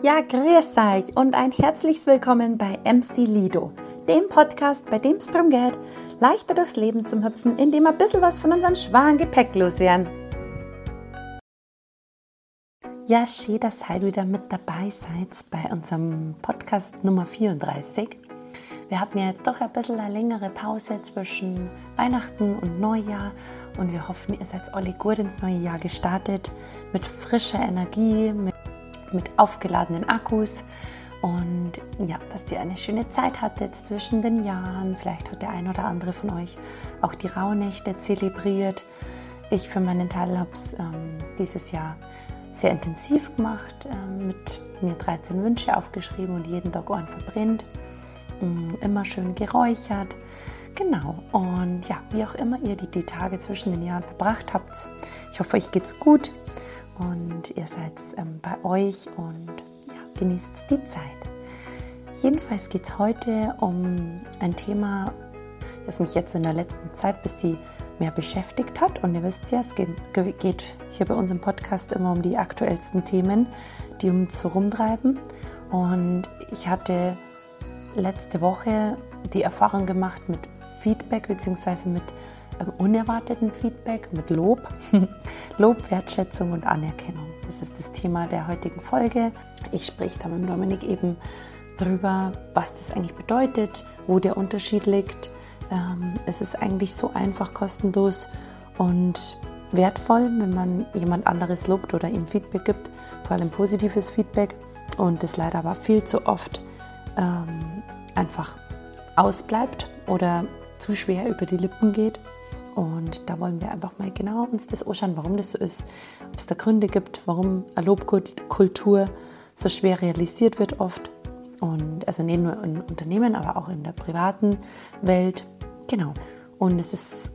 Ja, grüß euch und ein herzliches Willkommen bei MC Lido, dem Podcast, bei dem es darum geht, leichter durchs Leben zu hüpfen, indem wir ein bisschen was von unserem schweren Gepäck loswerden. Ja, schön, dass ihr wieder mit dabei seid bei unserem Podcast Nummer 34. Wir hatten ja jetzt doch ein bisschen eine längere Pause zwischen Weihnachten und Neujahr und wir hoffen, ihr seid alle gut ins neue Jahr gestartet mit frischer Energie, mit mit aufgeladenen Akkus. Und ja, dass ihr eine schöne Zeit hattet zwischen den Jahren. Vielleicht hat der ein oder andere von euch auch die Rauhnächte zelebriert. Ich für meinen Teil habe es ähm, dieses Jahr sehr intensiv gemacht, ähm, mit mir 13 Wünsche aufgeschrieben und jeden Tag einen verbrennt. Ähm, immer schön geräuchert. Genau. Und ja, wie auch immer ihr die, die Tage zwischen den Jahren verbracht habt, ich hoffe, euch geht's gut und ihr seid ähm, bei euch und ja, genießt die Zeit. Jedenfalls geht es heute um ein Thema, das mich jetzt in der letzten Zeit ein bisschen mehr beschäftigt hat. Und ihr wisst ja, es geht hier bei unserem Podcast immer um die aktuellsten Themen, die uns so rumtreiben. Und ich hatte letzte Woche die Erfahrung gemacht mit Feedback bzw. mit unerwarteten Feedback, mit Lob. Lob, Wertschätzung und Anerkennung. Das ist das Thema der heutigen Folge. Ich spreche da mit Dominik eben darüber, was das eigentlich bedeutet, wo der Unterschied liegt. Ähm, es ist eigentlich so einfach, kostenlos und wertvoll, wenn man jemand anderes lobt oder ihm Feedback gibt, vor allem positives Feedback. Und das leider aber viel zu oft ähm, einfach ausbleibt oder zu schwer über die Lippen geht. Und da wollen wir einfach mal genau uns das anschauen, warum das so ist, ob es da Gründe gibt, warum eine Lobkultur so schwer realisiert wird oft. Und also nicht nur in Unternehmen, aber auch in der privaten Welt. Genau. Und es ist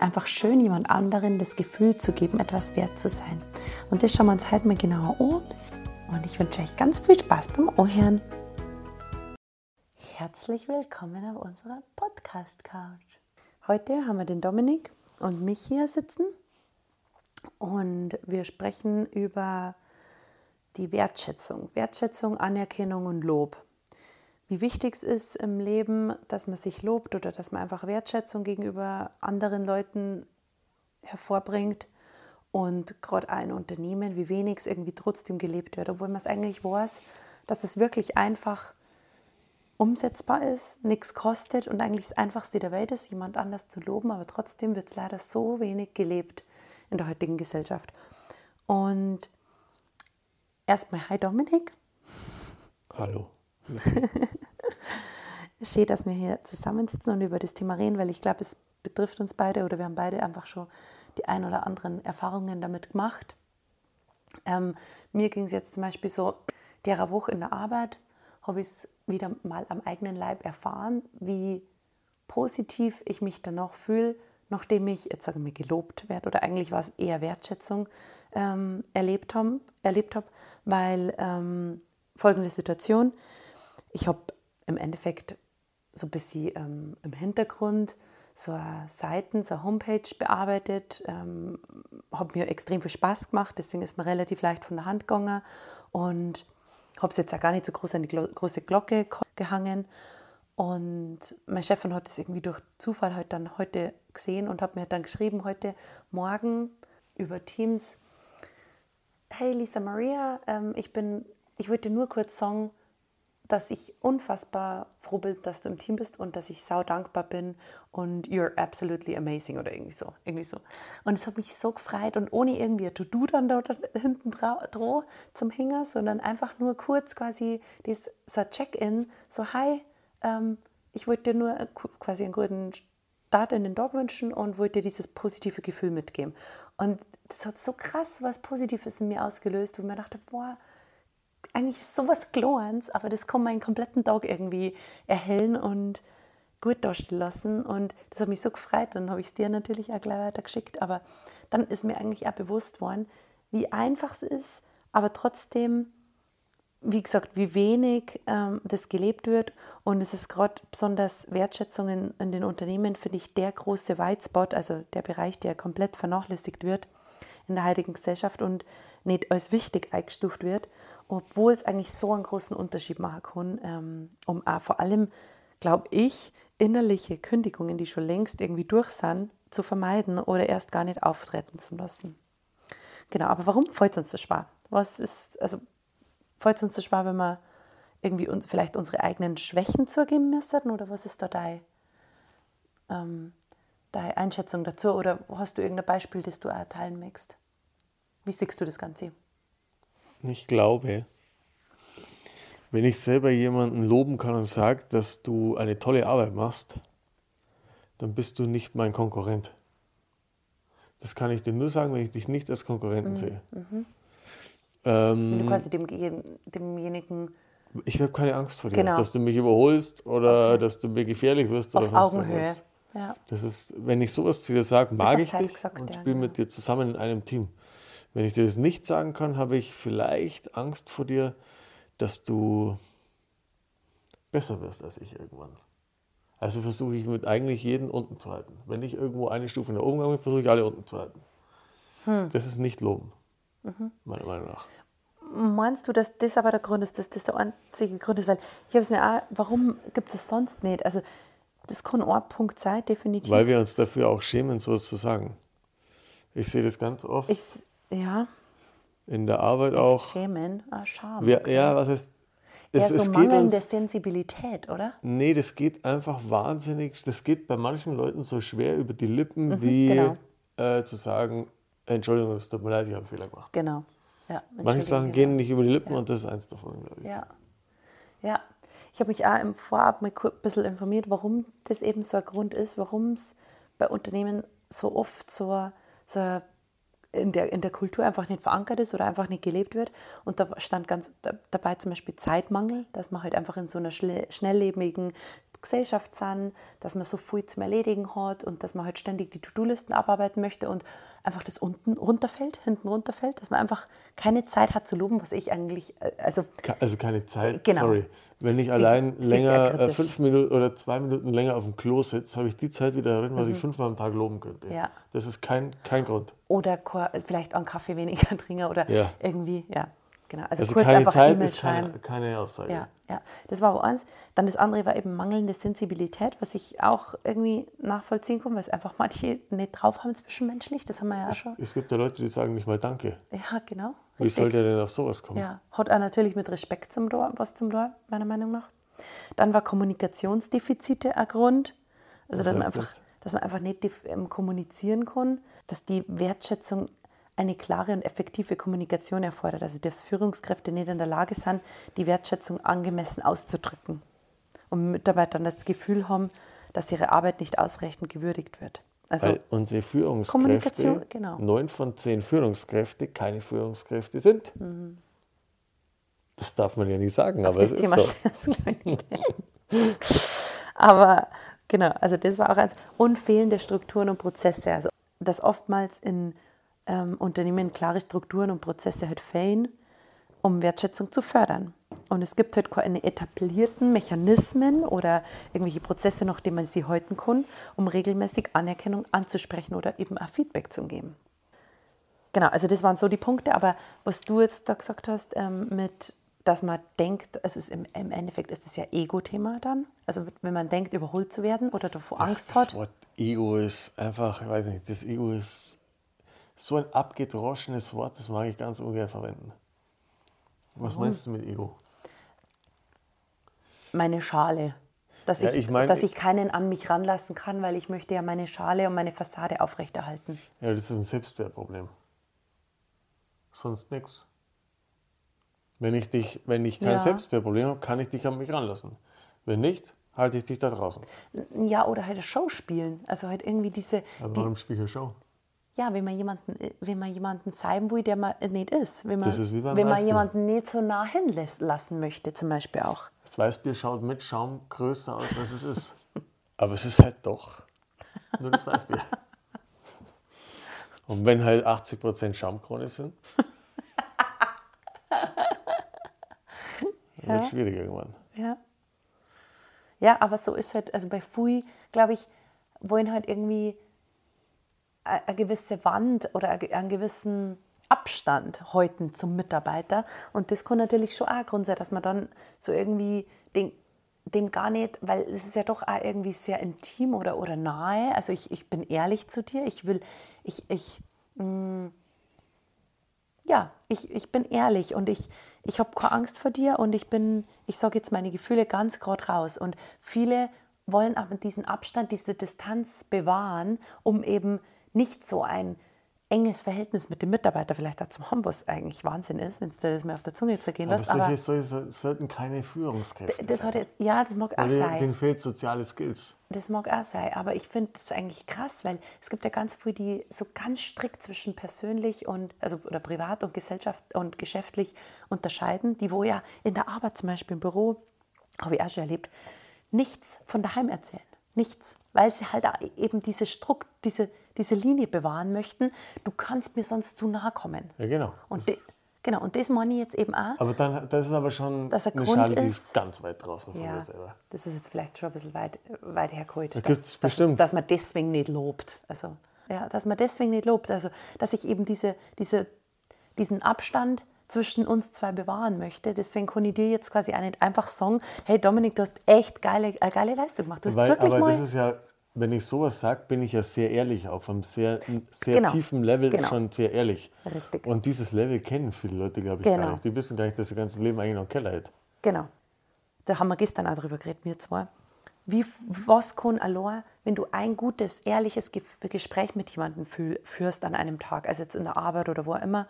einfach schön, jemand anderen das Gefühl zu geben, etwas wert zu sein. Und das schauen wir uns halt mal genauer an. Und ich wünsche euch ganz viel Spaß beim Ohren. Herzlich willkommen auf unserer Podcast-Couch. Heute haben wir den Dominik und mich hier sitzen und wir sprechen über die Wertschätzung. Wertschätzung, Anerkennung und Lob. Wie wichtig es ist im Leben, dass man sich lobt oder dass man einfach Wertschätzung gegenüber anderen Leuten hervorbringt und gerade ein Unternehmen, wie wenig es irgendwie trotzdem gelebt wird, obwohl man es eigentlich weiß, dass es wirklich einfach ist umsetzbar ist, nichts kostet und eigentlich das Einfachste der Welt ist, jemand anders zu loben, aber trotzdem wird es leider so wenig gelebt in der heutigen Gesellschaft. Und erstmal, hi Dominik. Hallo. Schön, dass wir hier zusammensitzen und über das Thema reden, weil ich glaube, es betrifft uns beide oder wir haben beide einfach schon die ein oder anderen Erfahrungen damit gemacht. Ähm, mir ging es jetzt zum Beispiel so, derer Woche in der Arbeit habe ich es wieder mal am eigenen Leib erfahren, wie positiv ich mich danach fühle, nachdem ich, jetzt sage ich mal, gelobt werde oder eigentlich war es eher Wertschätzung ähm, erlebt habe, erlebt hab, weil ähm, folgende Situation, ich habe im Endeffekt so ein bisschen ähm, im Hintergrund so eine Seiten, so eine Homepage bearbeitet, ähm, habe mir extrem viel Spaß gemacht, deswegen ist mir relativ leicht von der Hand gegangen und habe es jetzt auch gar nicht so groß an die große Glocke gehangen. Und meine Chefin hat es irgendwie durch Zufall halt dann heute gesehen und hat mir dann geschrieben, heute Morgen über Teams, hey Lisa Maria, ähm, ich bin, ich wollte nur kurz sagen, dass ich unfassbar froh bin, dass du im Team bist und dass ich sau dankbar bin und you're absolutely amazing oder irgendwie so. Irgendwie so. Und es hat mich so gefreut und ohne irgendwie ein To-Do dann da hinten drauf zum Hänger, sondern einfach nur kurz quasi das, so ein Check-in, so hi, ähm, ich wollte dir nur quasi einen guten Start in den Tag wünschen und wollte dir dieses positive Gefühl mitgeben. Und das hat so krass was Positives in mir ausgelöst, wo ich mir dachte, boah, eigentlich sowas Kleines, aber das kann meinen kompletten Tag irgendwie erhellen und gut darstellen lassen. Und das hat mich so gefreut. Dann habe ich es dir natürlich auch gleich weitergeschickt. Aber dann ist mir eigentlich auch bewusst worden, wie einfach es ist, aber trotzdem, wie gesagt, wie wenig ähm, das gelebt wird. Und es ist gerade besonders Wertschätzung in, in den Unternehmen, finde ich, der große White Spot, also der Bereich, der komplett vernachlässigt wird in der heutigen Gesellschaft und nicht als wichtig eingestuft wird. Obwohl es eigentlich so einen großen Unterschied machen kann, ähm, um auch vor allem, glaube ich, innerliche Kündigungen, die schon längst irgendwie durch sind, zu vermeiden oder erst gar nicht auftreten zu lassen. Genau, aber warum fällt uns das schwer? Was ist, also fällt uns das schwer, wenn wir irgendwie uns, vielleicht unsere eigenen Schwächen zugeben müssen oder was ist da dein, ähm, deine Einschätzung dazu oder hast du irgendein Beispiel, das du auch teilen möchtest? Wie siehst du das Ganze? Ich glaube, wenn ich selber jemanden loben kann und sage, dass du eine tolle Arbeit machst, dann bist du nicht mein Konkurrent. Das kann ich dir nur sagen, wenn ich dich nicht als Konkurrenten mhm. sehe. Mhm. Ähm, wenn du quasi dem, demjenigen. Ich habe keine Angst vor dir, genau. dass du mich überholst oder okay. dass du mir gefährlich wirst Auf oder sonst Augenhöhe. was. Ja. Das ist, wenn ich sowas zu dir sage, mag ich dich gesagt, und spiele ja, mit dir zusammen in einem Team. Wenn ich dir das nicht sagen kann, habe ich vielleicht Angst vor dir, dass du besser wirst als ich irgendwann. Also versuche ich mit eigentlich jeden unten zu halten. Wenn ich irgendwo eine Stufe nach oben komme, versuche ich alle unten zu halten. Hm. Das ist nicht loben, mhm. meiner Meinung nach. Meinst du, dass das aber der Grund ist, dass das der einzige Grund ist? Weil ich habe es mir auch, warum gibt es sonst nicht? Also das kann ein Punkt sein, definitiv. Weil wir uns dafür auch schämen, sowas zu sagen. Ich sehe das ganz oft. Ich, ja. In der Arbeit auch. Schämen, ah, Scham. Wir, okay. Ja, was heißt. Es, ja, so es mangelnde uns, Sensibilität, oder? Nee, das geht einfach wahnsinnig. Das geht bei manchen Leuten so schwer über die Lippen, mhm, wie genau. äh, zu sagen: Entschuldigung, es tut mir leid, ich habe einen Fehler gemacht. Genau. Ja, Manche Sachen gehen nicht über die Lippen ja. und das ist eins davon, glaube ich. Ja. Ja. Ich habe mich auch im Vorab mal ein bisschen informiert, warum das eben so ein Grund ist, warum es bei Unternehmen so oft so, so in der, in der Kultur einfach nicht verankert ist oder einfach nicht gelebt wird. Und da stand ganz dabei zum Beispiel Zeitmangel, dass man halt einfach in so einer schnelllebigen Gesellschaft sind, dass man so viel zum Erledigen hat und dass man halt ständig die To-Do-Listen abarbeiten möchte und einfach das unten runterfällt, hinten runterfällt, dass man einfach keine Zeit hat zu loben, was ich eigentlich, äh, also... Also keine Zeit, genau. sorry. Wenn ich allein länger, äh, fünf Minuten oder zwei Minuten länger auf dem Klo sitze, habe ich die Zeit wieder drin, was mhm. ich fünfmal am Tag loben könnte. Ja. Das ist kein, kein Grund. Oder vielleicht einen Kaffee weniger trinken oder ja. irgendwie, ja. Genau. Also, also kurz keine einfach Zeit ist keine, keine, Aussage. Ja, ja, das war eins. Dann das andere war eben mangelnde Sensibilität, was ich auch irgendwie nachvollziehen kann, weil es einfach manche nicht drauf haben zwischenmenschlich. Das haben wir ja es, schon. Es gibt ja Leute, die sagen nicht mal Danke. Ja, genau. Richtig. Wie soll der denn auf sowas kommen? Ja, hat auch natürlich mit Respekt zum Tor, was zum Tor, meiner Meinung nach. Dann war Kommunikationsdefizite ein Grund. Also, dass man, einfach, das? dass man einfach nicht ähm, kommunizieren kann, dass die Wertschätzung eine klare und effektive Kommunikation erfordert. Also dass Führungskräfte nicht in der Lage sind, die Wertschätzung angemessen auszudrücken. Und Mitarbeiter dann das Gefühl haben, dass ihre Arbeit nicht ausreichend gewürdigt wird. Also Weil unsere Führungskräfte, genau. neun von zehn Führungskräfte, keine Führungskräfte sind. Mhm. Das darf man ja nicht sagen, Auf aber das es Thema ist so. aber genau, also das war auch eins. Und fehlende Strukturen und Prozesse. Also dass oftmals in ähm, Unternehmen klare Strukturen und Prozesse halt fehlen, um Wertschätzung zu fördern. Und es gibt halt keine etablierten Mechanismen oder irgendwelche Prozesse, nach denen man sie halten kann, um regelmäßig Anerkennung anzusprechen oder eben auch Feedback zu geben. Genau, also das waren so die Punkte, aber was du jetzt da gesagt hast, ähm, mit, dass man denkt, es ist im, im Endeffekt ist es ja Ego-Thema dann, also wenn man denkt, überholt zu werden oder davor Angst Ach, hat. Das Wort Ego ist einfach, ich weiß nicht, das Ego ist so ein abgedroschenes Wort, das mag ich ganz ungern verwenden. Was Warum? meinst du mit Ego? Meine Schale. Dass, ja, ich, ich mein, dass ich keinen an mich ranlassen kann, weil ich möchte ja meine Schale und meine Fassade aufrechterhalten. Ja, das ist ein Selbstwertproblem. Sonst nichts. Wenn ich, dich, wenn ich kein ja. Selbstwertproblem habe, kann ich dich an mich ranlassen. Wenn nicht, halte ich dich da draußen. Ja, oder halt eine Show spielen. Also halt irgendwie diese. Aber warum spiele ich eine Show? Ja, wenn man jemanden, wenn man jemanden sein will, der man nicht ist. Wenn man, ist wenn man jemanden nicht so nah hinlassen möchte, zum Beispiel auch. Das Weißbier schaut mit Schaum größer aus, als es ist. Aber es ist halt doch nur das Weißbier. Und wenn halt 80% Schaumkrone sind, dann ja. wird es schwierig irgendwann. Ja. ja, aber so ist halt, also bei Fui, glaube ich, wollen halt irgendwie eine gewisse Wand oder einen gewissen Abstand heute zum Mitarbeiter. Und das kann natürlich schon auch ein Grund sein, dass man dann so irgendwie den, dem gar nicht, weil es ist ja doch auch irgendwie sehr intim oder, oder nahe. Also ich, ich bin ehrlich zu dir, ich will, ich, ich, mh, mm, ja, ich, ich bin ehrlich und ich, ich habe keine Angst vor dir und ich bin, ich sage jetzt meine Gefühle ganz gerade raus. Und viele wollen aber diesen Abstand, diese Distanz bewahren, um eben nicht so ein enges Verhältnis mit dem Mitarbeiter vielleicht dazu haben, was eigentlich Wahnsinn ist, wenn es dir das mir auf der Zunge zergehen lässt. Aber solche aber sollten keine Führungskräfte das sein. Jetzt, ja, das mag auch sein. Denen fehlt soziale Skills. Das mag auch sein, aber ich finde das eigentlich krass, weil es gibt ja ganz viele, die so ganz strikt zwischen persönlich und, also oder privat und Gesellschaft und geschäftlich unterscheiden, die wo ja in der Arbeit zum Beispiel im Büro, habe ich auch schon erlebt, nichts von daheim erzählen. Nichts. Weil sie halt eben diese Strukt, diese, diese Linie bewahren möchten. Du kannst mir sonst zu nahe kommen. Ja, genau. Und de, genau, und das meine ich jetzt eben auch. Aber dann, das ist aber schon eine Grund Schale, die ist ganz weit draußen von ja, dir selber. Das ist jetzt vielleicht schon ein bisschen weit, weit hergeholt. Da dass, bestimmt. Dass, dass man deswegen nicht lobt. Also, ja, dass man deswegen nicht lobt. Also, dass ich eben diese, diese, diesen Abstand zwischen uns zwei bewahren möchte. Deswegen kann ich dir jetzt quasi auch nicht einfach sagen, hey Dominik, du hast echt geile, eine geile Leistung gemacht. Du hast Weil, wirklich aber mal das ist ja, wenn ich sowas sage, bin ich ja sehr ehrlich, auf einem sehr, sehr genau. tiefen Level genau. schon sehr ehrlich. Richtig. Und dieses Level kennen viele Leute, glaube ich, genau. gar nicht. Die wissen gar nicht, dass ihr ganzes Leben eigentlich noch einen Keller hat. Genau. Da haben wir gestern auch drüber geredet, wir zwei. Wie, was kann allein, wenn du ein gutes, ehrliches Gespräch mit jemandem führst an einem Tag, also jetzt in der Arbeit oder wo auch immer,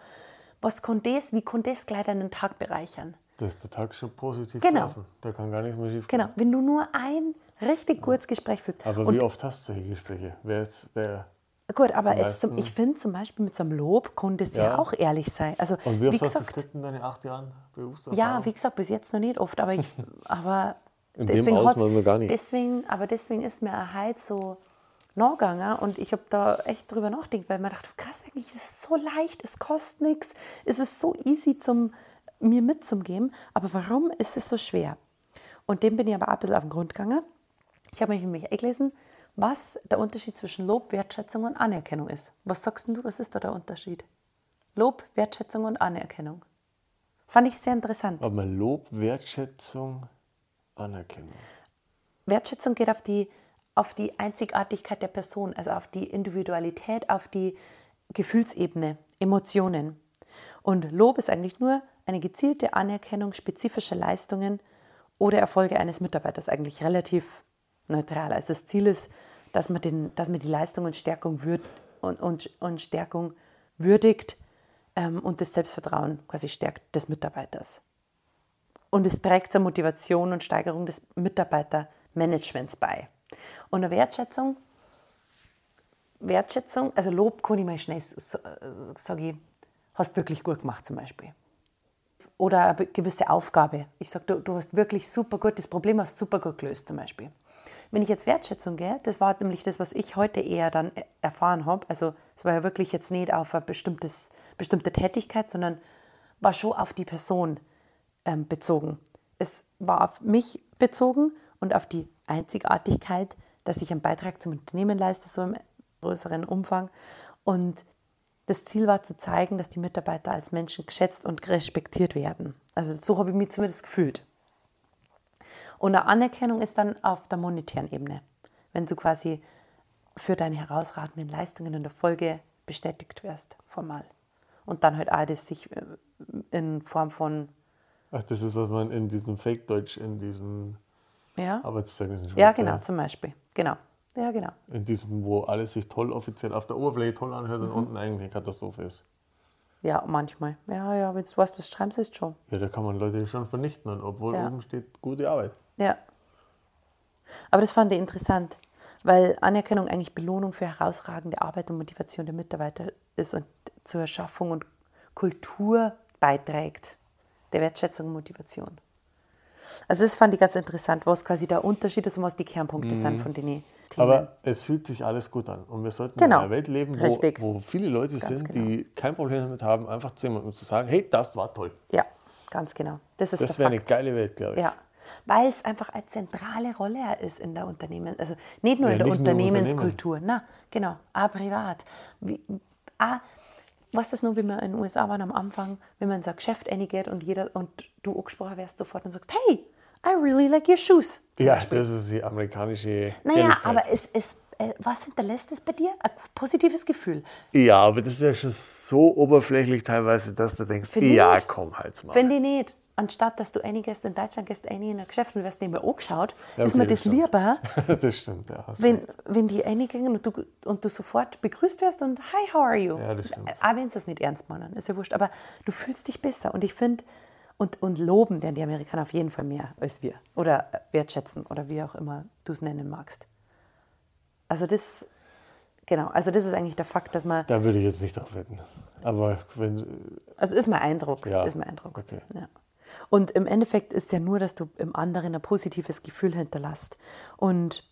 was kann das, wie kann das gleich deinen Tag bereichern? Da ist der Tag schon positiv genau. Laufen. Da kann gar nichts mehr schief gehen. Genau, wenn du nur ein richtig gutes Gespräch führst. Aber Und wie oft hast du solche Gespräche? Wer ist, wer Gut, aber jetzt zum, ich finde zum Beispiel mit so einem Lob kann das ja, ja auch ehrlich sein. Also, Und wie oft gesagt, hast du das in deinen acht Jahren Berufserfahrung? Ja, wie gesagt, bis jetzt noch nicht oft, aber, ich, aber in deswegen dem Ausmaß noch gar nicht. Deswegen, aber deswegen ist mir halt so nachgegangen und ich habe da echt drüber nachgedacht, weil man dachte, krass, eigentlich ist es so leicht, es kostet nichts, es ist so easy zum mir mitzugeben, aber warum ist es so schwer? Und dem bin ich aber auch ein bisschen auf den Grund gegangen. Ich habe mich nämlich gelesen, was der Unterschied zwischen Lob, Wertschätzung und Anerkennung ist. Was sagst du, was ist da der Unterschied? Lob, Wertschätzung und Anerkennung. Fand ich sehr interessant. Aber Lob, Wertschätzung, Anerkennung. Wertschätzung geht auf die auf die Einzigartigkeit der Person, also auf die Individualität, auf die Gefühlsebene, Emotionen. Und Lob ist eigentlich nur eine gezielte Anerkennung spezifischer Leistungen oder Erfolge eines Mitarbeiters, eigentlich relativ neutral. Also das Ziel ist, dass man, den, dass man die Leistung und Stärkung, würd, und, und, und Stärkung würdigt ähm, und das Selbstvertrauen quasi stärkt des Mitarbeiters. Und es trägt zur Motivation und Steigerung des Mitarbeitermanagements bei. Und eine Wertschätzung, Wertschätzung, also Lob kann ich mal schnell sagen, ich, hast wirklich gut gemacht zum Beispiel. Oder eine gewisse Aufgabe. Ich sage, du, du hast wirklich super gut, das Problem hast super gut gelöst zum Beispiel. Wenn ich jetzt Wertschätzung gehe, das war nämlich das, was ich heute eher dann erfahren habe. Also es war ja wirklich jetzt nicht auf eine bestimmtes, bestimmte Tätigkeit, sondern war schon auf die Person ähm, bezogen. Es war auf mich bezogen und auf die Einzigartigkeit, dass ich einen Beitrag zum Unternehmen leiste, so im größeren Umfang. Und das Ziel war zu zeigen, dass die Mitarbeiter als Menschen geschätzt und respektiert werden. Also so habe ich mich zumindest gefühlt. Und eine Anerkennung ist dann auf der monetären Ebene, wenn du quasi für deine herausragenden Leistungen in der Folge bestätigt wirst, formal. Und dann halt auch das sich äh, in Form von. Ach, das ist, was man in diesem Fake-Deutsch, in diesem ja. Arbeitszeugnissen schreibt. Ja, genau, zum Beispiel. Genau. Ja, genau. In diesem, wo alles sich toll offiziell auf der Oberfläche toll anhört mhm. und unten eigentlich eine Katastrophe ist. Ja, manchmal. Ja, ja, wenn du weißt, was schreibst, ist schon. Ja, da kann man Leute schon vernichten, obwohl ja. oben steht gute Arbeit. Ja. Aber das fand ich interessant, weil Anerkennung eigentlich Belohnung für herausragende Arbeit und Motivation der Mitarbeiter ist und zur Schaffung und Kultur beiträgt, der Wertschätzung und Motivation. Also das fand ich ganz interessant, was quasi der Unterschied ist und was die Kernpunkte mhm. sind von den Themen. Aber es fühlt sich alles gut an. Und wir sollten genau. in einer Welt leben, wo, wo viele Leute ganz sind, genau. die kein Problem damit haben, einfach zu jemandem zu sagen, hey, das war toll. Ja, ganz genau. Das, das wäre eine geile Welt, glaube ich. Ja, weil es einfach eine zentrale Rolle ist in der Unternehmen, also nicht nur ja, in der Unternehmenskultur, na genau, auch privat. Wie, auch weißt du noch, wie wir in den USA waren am Anfang, wenn man so ein Geschäft reingeht und, jeder, und du angesprochen wirst sofort und sagst, hey, I really like your shoes. Ja, Beispiel. das ist die amerikanische. Naja, aber es, es, äh, was hinterlässt es bei dir? Ein positives Gefühl. Ja, aber das ist ja schon so oberflächlich teilweise, dass du denkst, Find ja, komm, halt's mal. Finde ich nicht. Anstatt dass du einiges in Deutschland gehst, eine in ein Geschäft und wirst mehr angeschaut, ja, okay, ist mir das, das lieber, das stimmt, ja, wenn, wenn die einigen und du, und du sofort begrüßt wirst und Hi, how are you? Ja, das stimmt. Auch wenn sie es nicht ernst meinen, ist ja wurscht. Aber du fühlst dich besser. Und ich finde, und, und loben denn die Amerikaner auf jeden Fall mehr als wir. Oder wertschätzen oder wie auch immer du es nennen magst. Also das, genau, also das ist eigentlich der Fakt, dass man. Da würde ich jetzt nicht drauf wetten. Aber wenn. Also ist mein Eindruck. Ja. Ist mein Eindruck. Okay. Ja. Und im Endeffekt ist ja nur, dass du im anderen ein positives Gefühl hinterlässt. Und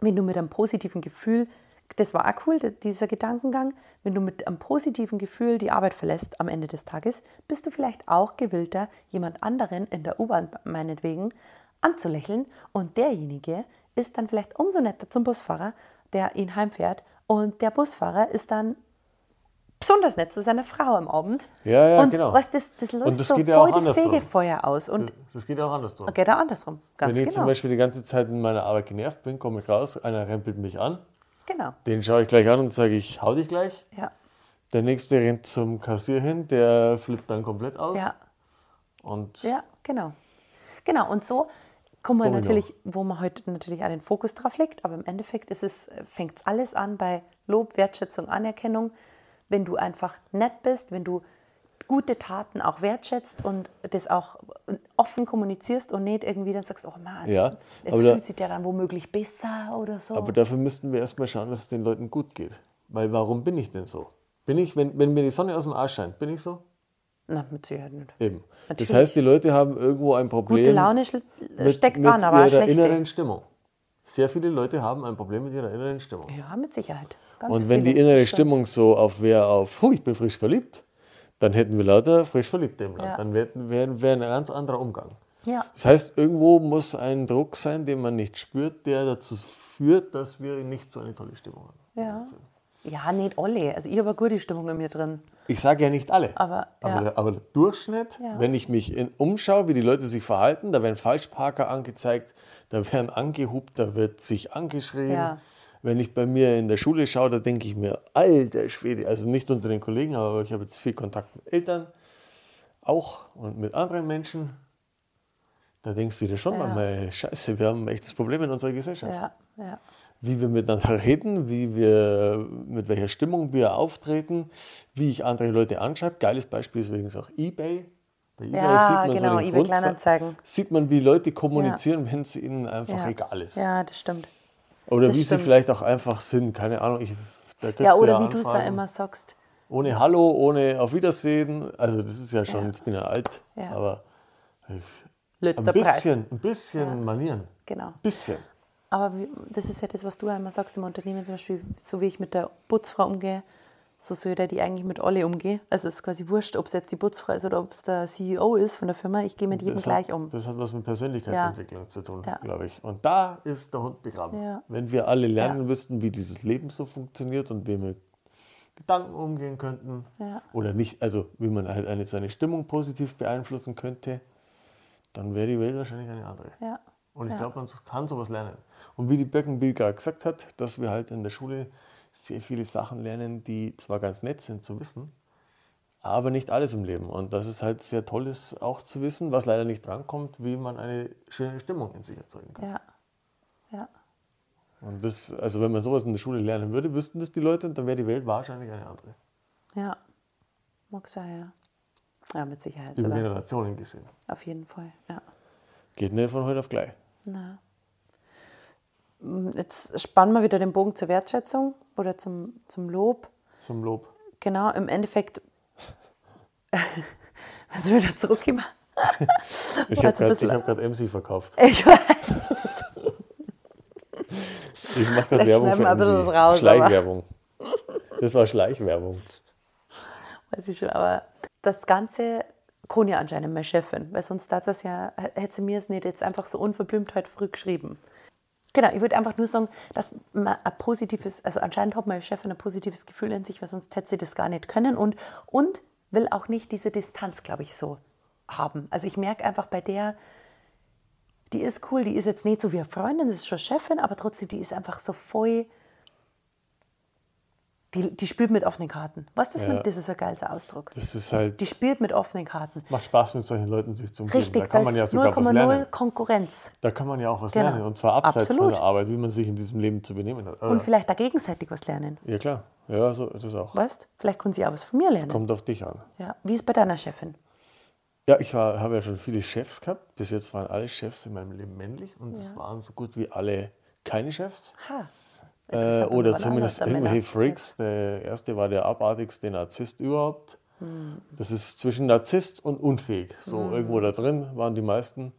wenn du mit einem positiven Gefühl das war auch cool, dieser Gedankengang. Wenn du mit einem positiven Gefühl die Arbeit verlässt am Ende des Tages, bist du vielleicht auch gewillter, jemand anderen in der U-Bahn meinetwegen anzulächeln und derjenige ist dann vielleicht umso netter zum Busfahrer, der ihn heimfährt und der Busfahrer ist dann besonders nett zu seiner Frau am Abend. Ja, ja, und genau. Was, das, das löst und das so geht voll ja das Fegefeuer aus. Und das geht ja auch andersrum. Geht auch andersrum, ganz Wenn ich genau. zum Beispiel die ganze Zeit in meiner Arbeit genervt bin, komme ich raus, einer rempelt mich an Genau. Den schaue ich gleich an und sage, ich hau dich gleich. Ja. Der nächste rennt zum Kassier hin, der flippt dann komplett aus. Ja. Und ja, genau. Genau, und so kommen wir natürlich, wo man heute natürlich auch den Fokus drauf legt, aber im Endeffekt fängt es alles an bei Lob, Wertschätzung, Anerkennung. Wenn du einfach nett bist, wenn du gute Taten auch wertschätzt und das auch offen kommunizierst und nicht irgendwie dann sagst, oh Mann, Ja, jetzt aber da- fühlt sich der dann womöglich besser oder so. Aber dafür müssten wir erstmal schauen, dass es den Leuten gut geht. Weil warum bin ich denn so? Bin ich, wenn, wenn mir die Sonne aus dem Arsch scheint, bin ich so? Na, mit Sicherheit nicht. Eben. Das Natürlich. heißt, die Leute haben irgendwo ein Problem Gute Laune mit, steckt mit an, aber auch ihrer schlechte. inneren Stimmung. Sehr viele Leute haben ein Problem mit ihrer inneren Stimmung. Ja, mit Sicherheit. Ganz Und wenn die innere. Stimmung so auf wer auf, oh, ich bin frisch verliebt, dann hätten wir lauter frisch Verliebte im Land. Ja. Dann wäre wär, wär ein ganz anderer Umgang. Ja, Das heißt, irgendwo muss ein Druck sein, den man nicht spürt, der dazu führt, dass wir nicht so eine tolle Stimmung haben. ja. Ja, nicht alle. Also ich habe eine gute Stimmung in mir drin. Ich sage ja nicht alle. Aber, ja. Aber, der, aber der Durchschnitt, Ja. wenn ich mich in, umschaue, wie die Leute sich verhalten, da werden Falschparker angezeigt, da werden angehupt, da wird sich angeschrien. Ja. Wenn ich bei mir in der Schule schaue, da denke ich mir, alter Schwede, also nicht unter den Kollegen, aber ich habe jetzt viel Kontakt mit Eltern auch und mit anderen Menschen. Da denkst du dir schon Ja. manchmal, scheiße, wir haben ein echtes Problem in unserer Gesellschaft Ja, ja. Wie wir miteinander reden, wie wir, mit welcher Stimmung wir auftreten, wie ich andere Leute anschreibe. Geiles Beispiel ist übrigens auch eBay. Bei eBay Ja, genau, den eBay Kleinanzeigen. Sieht man, wie Leute kommunizieren, wenn es ihnen einfach ja. egal ist. Ja, das stimmt. Oder das wie stimmt. sie vielleicht auch einfach sind. Keine Ahnung. Ich, da Ja, du oder ja wie du es da Anfragen. immer sagst. Ohne Hallo, ohne Auf Wiedersehen. Also das ist ja schon, Ja. ich bin ja alt, Ja. aber ein Letzter bisschen, Preis. ein bisschen Manieren. Genau. Ein bisschen. Aber das ist ja das, was du einmal sagst im Unternehmen, zum Beispiel, so wie ich mit der Putzfrau umgehe, so soll der die eigentlich mit alle umgehe. Also es ist quasi wurscht, ob es jetzt die Putzfrau ist oder ob es der CEO ist von der Firma. Ich gehe mit jedem Das gleich hat, um. Das hat was mit Persönlichkeitsentwicklung zu tun, Ja. glaube ich. Und da ist der Hund begraben. Ja. Wenn wir alle lernen Ja. wüssten, wie dieses Leben so funktioniert und wie wir mit Gedanken umgehen könnten Ja. oder nicht, also wie man halt eine, seine Stimmung positiv beeinflussen könnte, dann wäre die Welt wahrscheinlich eine andere. Ja. Und ich Ja. glaube, man kann sowas lernen. Und wie die Birkenbill gerade gesagt hat, dass wir halt in der Schule sehr viele Sachen lernen, die zwar ganz nett sind zu wissen, aber nicht alles im Leben. Und das ist halt sehr toll ist, auch zu wissen, was leider nicht drankommt, wie man eine schöne Stimmung in sich erzeugen kann. Ja. Ja. Und das, also wenn man sowas in der Schule lernen würde, wüssten das die Leute und dann wäre die Welt wahrscheinlich eine andere. Ja. Mag sein, ja. Ja, mit Sicherheit. Über. Generationen gesehen. Auf jeden Fall, ja. Geht nicht von heute auf gleich. Na. Jetzt spannen wir wieder den Bogen zur Wertschätzung oder zum, zum Lob. Zum Lob. Genau, im Endeffekt. Also wieder zurückkommen. Ich habe gerade hab MC verkauft. Ich weiß, Ich mache gerade Werbung für wir MC. was raus, aber- Schleichwerbung. Das war Schleichwerbung. weiß ich schon, aber das Ganze kann ja anscheinend meine Chefin, weil sonst hat das ja, hätte sie mir es nicht jetzt einfach so unverblümt heute früh geschrieben. Genau, ich würde einfach nur sagen, dass man ein positives, also anscheinend hat meine Chefin ein positives Gefühl in sich, weil sonst hätte sie das gar nicht können und, und will auch nicht diese Distanz, glaube ich, so haben. Also ich merke einfach bei der, die ist cool, die ist jetzt nicht so wie eine Freundin, das ist schon Chefin, aber trotzdem, die ist einfach so voll die, die spielt mit offenen Karten. Was das, ja. mit, das ist ein geiler Ausdruck. Das ist halt. Die spielt mit offenen Karten. Macht Spaß, mit solchen Leuten sich zu umgeben. Richtig, da kann man ja sogar was lernen. Konkurrenz. Da kann man ja auch was genau. lernen. Und zwar abseits Absolut. von der Arbeit, wie man sich in diesem Leben zu benehmen hat. Und vielleicht da gegenseitig was lernen. Ja, klar. Ja, so ist es auch. Weißt vielleicht können sie auch was von mir lernen. Das kommt auf dich an. Ja. Wie ist es bei deiner Chefin? Ja, ich habe ja schon viele Chefs gehabt. Bis jetzt waren alle Chefs in meinem Leben männlich und es waren so gut wie alle keine Chefs. Ha. Äh, oder zumindest irgendwelche Freaks. Der erste war der abartigste Narzisst überhaupt. Hm. Das ist zwischen Narzisst und unfähig. So hm. irgendwo da drin waren die meisten.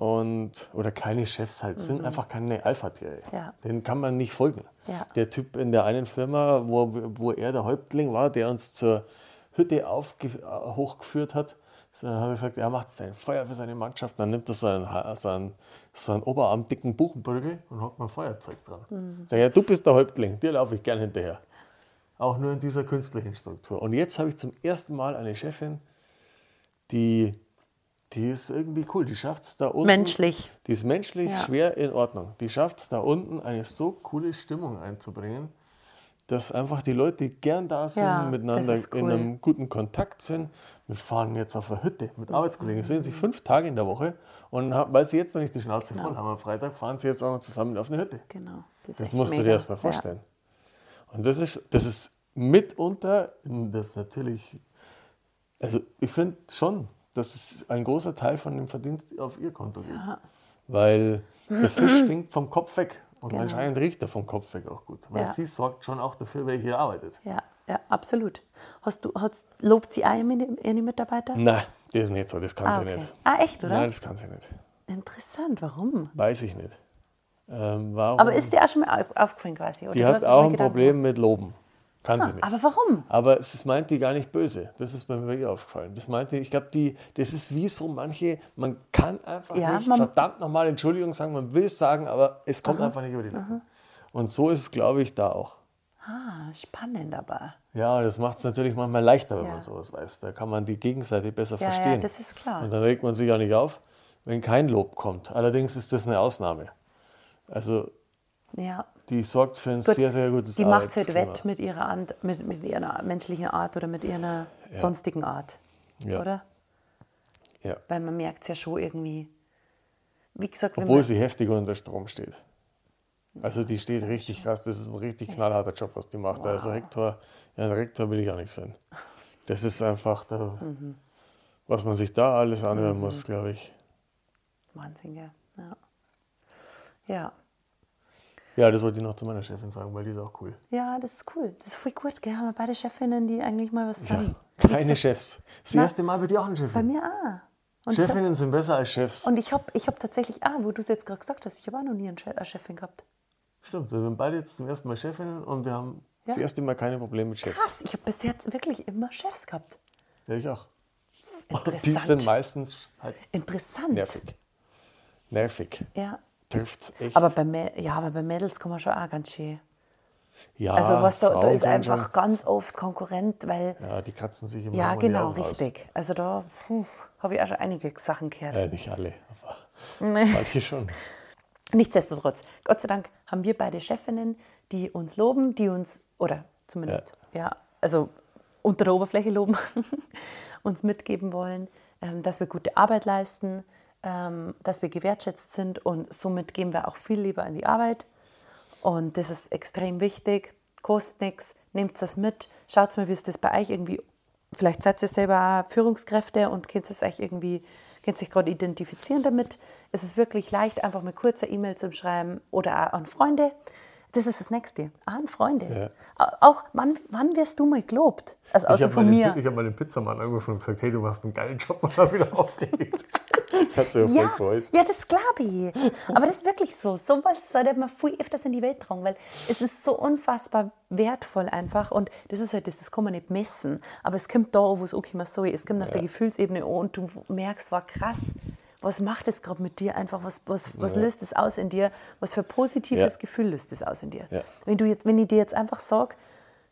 Und, oder keine Chefs halt, mhm. sind einfach keine Alpha-Tiere. Ja. Den kann man nicht folgen. Ja. Der Typ in der einen Firma, wo, wo er der Häuptling war, der uns zur Hütte hochgeführt hat, dann hat er gesagt, er macht sein Feuer für seine Mannschaft. Dann nimmt er so einen, so einen, so einen oberarmdicken Buchenprügel und hat mal Feuerzeug dran. Mhm. Sag, ja, du bist der Häuptling, dir laufe ich gern hinterher. Auch nur in dieser künstlichen Struktur. Und jetzt habe ich zum ersten Mal eine Chefin, die, die ist irgendwie cool. Die schafft es da unten. Menschlich. Die ist menschlich, ja. schwer in Ordnung. Die schafft es da unten, eine so coole Stimmung einzubringen dass einfach die Leute gern da sind, ja, miteinander cool. in einem guten Kontakt sind. Wir fahren jetzt auf eine Hütte mit Arbeitskollegen, sehen sich fünf Tage in der Woche und weil sie jetzt noch nicht die Schnauze voll genau. haben am Freitag, fahren sie jetzt auch noch zusammen auf eine Hütte. Genau. Das, das musst mega. du dir erst mal vorstellen. Ja. Und das ist, das ist mitunter, das natürlich, also ich finde schon, dass es ein großer Teil von dem Verdienst auf ihr Konto geht. Ja. Weil der Fisch stinkt vom Kopf weg. Und genau. anscheinend riecht er vom Kopf weg auch gut, weil ja. sie sorgt schon auch dafür, wer hier arbeitet. Ja, ja absolut. Hast du, hast, lobt sie auch ihre Mitarbeiter? Nein, das ist nicht so, das kann ah, sie okay. nicht. Ah, echt, oder? Nein, das kann sie nicht. Interessant, warum? Weiß ich nicht. Ähm, warum? Aber ist dir auch schon mal aufgefallen quasi? Oder? Die hat auch ein Problem mit Loben. Kann ah, sie nicht. Aber warum? Aber es meint die gar nicht böse. Das ist mir wirklich aufgefallen. Das meinte, ich glaube, die, das ist wie so manche, man kann einfach ja, nicht verdammt nochmal Entschuldigung sagen, man will es sagen, aber es kommt aha, einfach nicht über die Lippen. Und so ist es, glaube ich, da auch. Ah, spannend aber. Ja, das macht es natürlich manchmal leichter, wenn ja. man sowas weiß. Da kann man die Gegenseite besser ja, verstehen. Ja, das ist klar. Und dann regt man sich auch nicht auf, wenn kein Lob kommt. Allerdings ist das eine Ausnahme. Also ja. Die sorgt für ein Gut, sehr, sehr gutes Die macht es halt wett mit ihrer, mit, mit ihrer menschlichen Art oder mit ihrer ja. sonstigen Art. Ja. Oder? Ja. Weil man merkt es ja schon irgendwie. Wie gesagt, Obwohl sie heftig unter Strom steht. Also die steht richtig krass. Das ist ein richtig Echt? knallharter Job, was die macht. Wow. Also Rektor, ja, ein Rektor will ich auch nicht sein. Das ist einfach, da, mhm. was man sich da alles anhören mhm. muss, glaube ich. Wahnsinn, ja. ja. Ja. Ja, das wollte ich noch zu meiner Chefin sagen, weil die ist auch cool. Ja, das ist cool. Das ist voll gut, gell? Haben wir beide Chefinnen, die eigentlich mal was sagen. Ja, keine Chefs. Das Na, erste Mal bei dir auch eine Chefin. Bei mir auch. Und Chefinnen hab, sind besser als Chefs. Und ich habe ich hab tatsächlich, ah, wo du es jetzt gerade gesagt hast, ich habe auch noch nie eine Chefin gehabt. Stimmt, wir sind beide jetzt zum ersten Mal Chefinnen und wir haben ja. das erste Mal keine Probleme mit Chefs. Krass, ich habe bis jetzt wirklich immer Chefs gehabt. Ja, ich auch. Interessant. Die sind meistens halt Interessant. nervig. Nervig. Ja trifft es echt. Aber bei, ja, aber bei Mädels kann man schon auch ganz schön. Ja, also was da, da ist einfach schon. ganz oft Konkurrent, weil. Ja, die kratzen sich immer Ja, genau, richtig. Aus. Also da habe ich auch schon einige Sachen gehört. Ja, nicht alle, aber nee. manche schon. Nichtsdestotrotz, Gott sei Dank haben wir beide Chefinnen, die uns loben, die uns, oder zumindest, ja, ja also unter der Oberfläche loben, uns mitgeben wollen, ähm, dass wir gute Arbeit leisten, ähm, dass wir gewertschätzt sind und somit gehen wir auch viel lieber in die Arbeit. Und das ist extrem wichtig, kostet nichts, nehmt das mit, schaut mal, wie es das bei euch? Irgendwie, vielleicht seid ihr selber Führungskräfte und könnt es euch irgendwie, könnt sich gerade identifizieren damit. Es ist wirklich leicht, einfach mit kurzer E-Mail zu schreiben oder auch an Freunde. Das ist das Nächste. An Freunde. Ja. Auch, wann, wann wirst du mal gelobt? Also außer von mir. ich habe mal den Pizzamann angerufen und gesagt, hey, du machst einen geilen Job und habe wieder aufgelegt. Hat sich ja, gefreut. Ja, das glaube ich. Aber das ist wirklich so. So was sollte man viel öfters in die Welt tragen, weil es ist so unfassbar wertvoll einfach. Und das ist halt das, das kann man nicht messen. Aber es kommt da, wo es auch immer so ist. Es kommt auf ja. der Gefühlsebene an und du merkst, war krass. was macht es gerade mit dir einfach? Was, was, was ja. löst es aus in dir? Was für ein positives ja. Gefühl löst es aus in dir? Wenn, du jetzt, wenn ich dir jetzt einfach sage,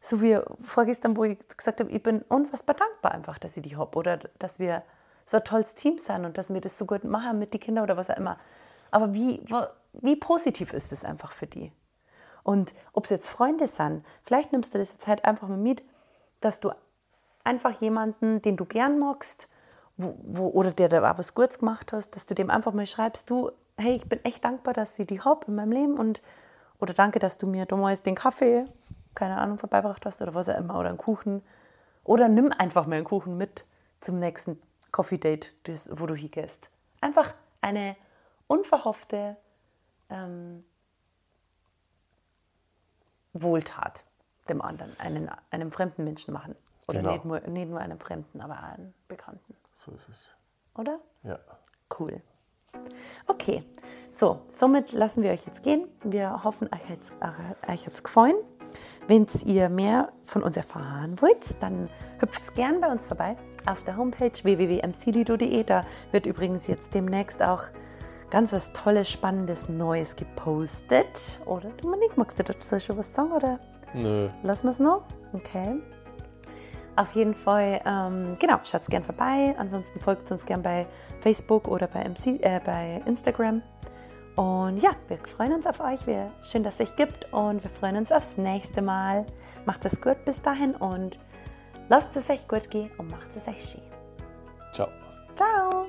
so wie vorgestern, wo ich gesagt habe, ich bin unfassbar dankbar einfach, dass ich die habe oder dass wir so ein tolles Team sind und dass wir das so gut machen mit den Kindern oder was auch immer. Aber wie, wie positiv ist das einfach für die? Und ob es jetzt Freunde sind, vielleicht nimmst du das jetzt halt einfach mal mit, dass du einfach jemanden, den du gern magst, wo, wo, oder der da was Gutes gemacht hast, dass du dem einfach mal schreibst, du, hey, ich bin echt dankbar, dass ich die habe in meinem Leben und oder danke, dass du mir damals den Kaffee, keine Ahnung, vorbeibracht hast oder was auch immer, oder einen Kuchen. Oder nimm einfach mal einen Kuchen mit zum nächsten Coffee Date, das, wo du hingehst. Einfach eine unverhoffte ähm, Wohltat dem anderen, einen, einem fremden Menschen machen. Oder genau. nicht, nur, nicht nur einem Fremden, aber einem Bekannten. So ist es. Oder? Ja. Cool. Okay, so, somit lassen wir euch jetzt gehen. Wir hoffen, euch hat es gefallen. Wenn ihr mehr von uns erfahren wollt, dann hüpft gern bei uns vorbei auf der Homepage www.mcdido.de. Da wird übrigens jetzt demnächst auch ganz was Tolles, Spannendes, Neues gepostet. Oder Dominik, magst du dazu schon was sagen? Oder? Nö. Lassen wir es noch? Okay. Auf jeden Fall, ähm, genau, schaut gern vorbei. Ansonsten folgt uns gern bei Facebook oder bei, MC, äh, bei Instagram. Und ja, wir freuen uns auf euch. Wir, schön, dass es euch gibt und wir freuen uns aufs nächste Mal. Macht es gut bis dahin und lasst es euch gut gehen und macht es euch schön. Ciao. Ciao.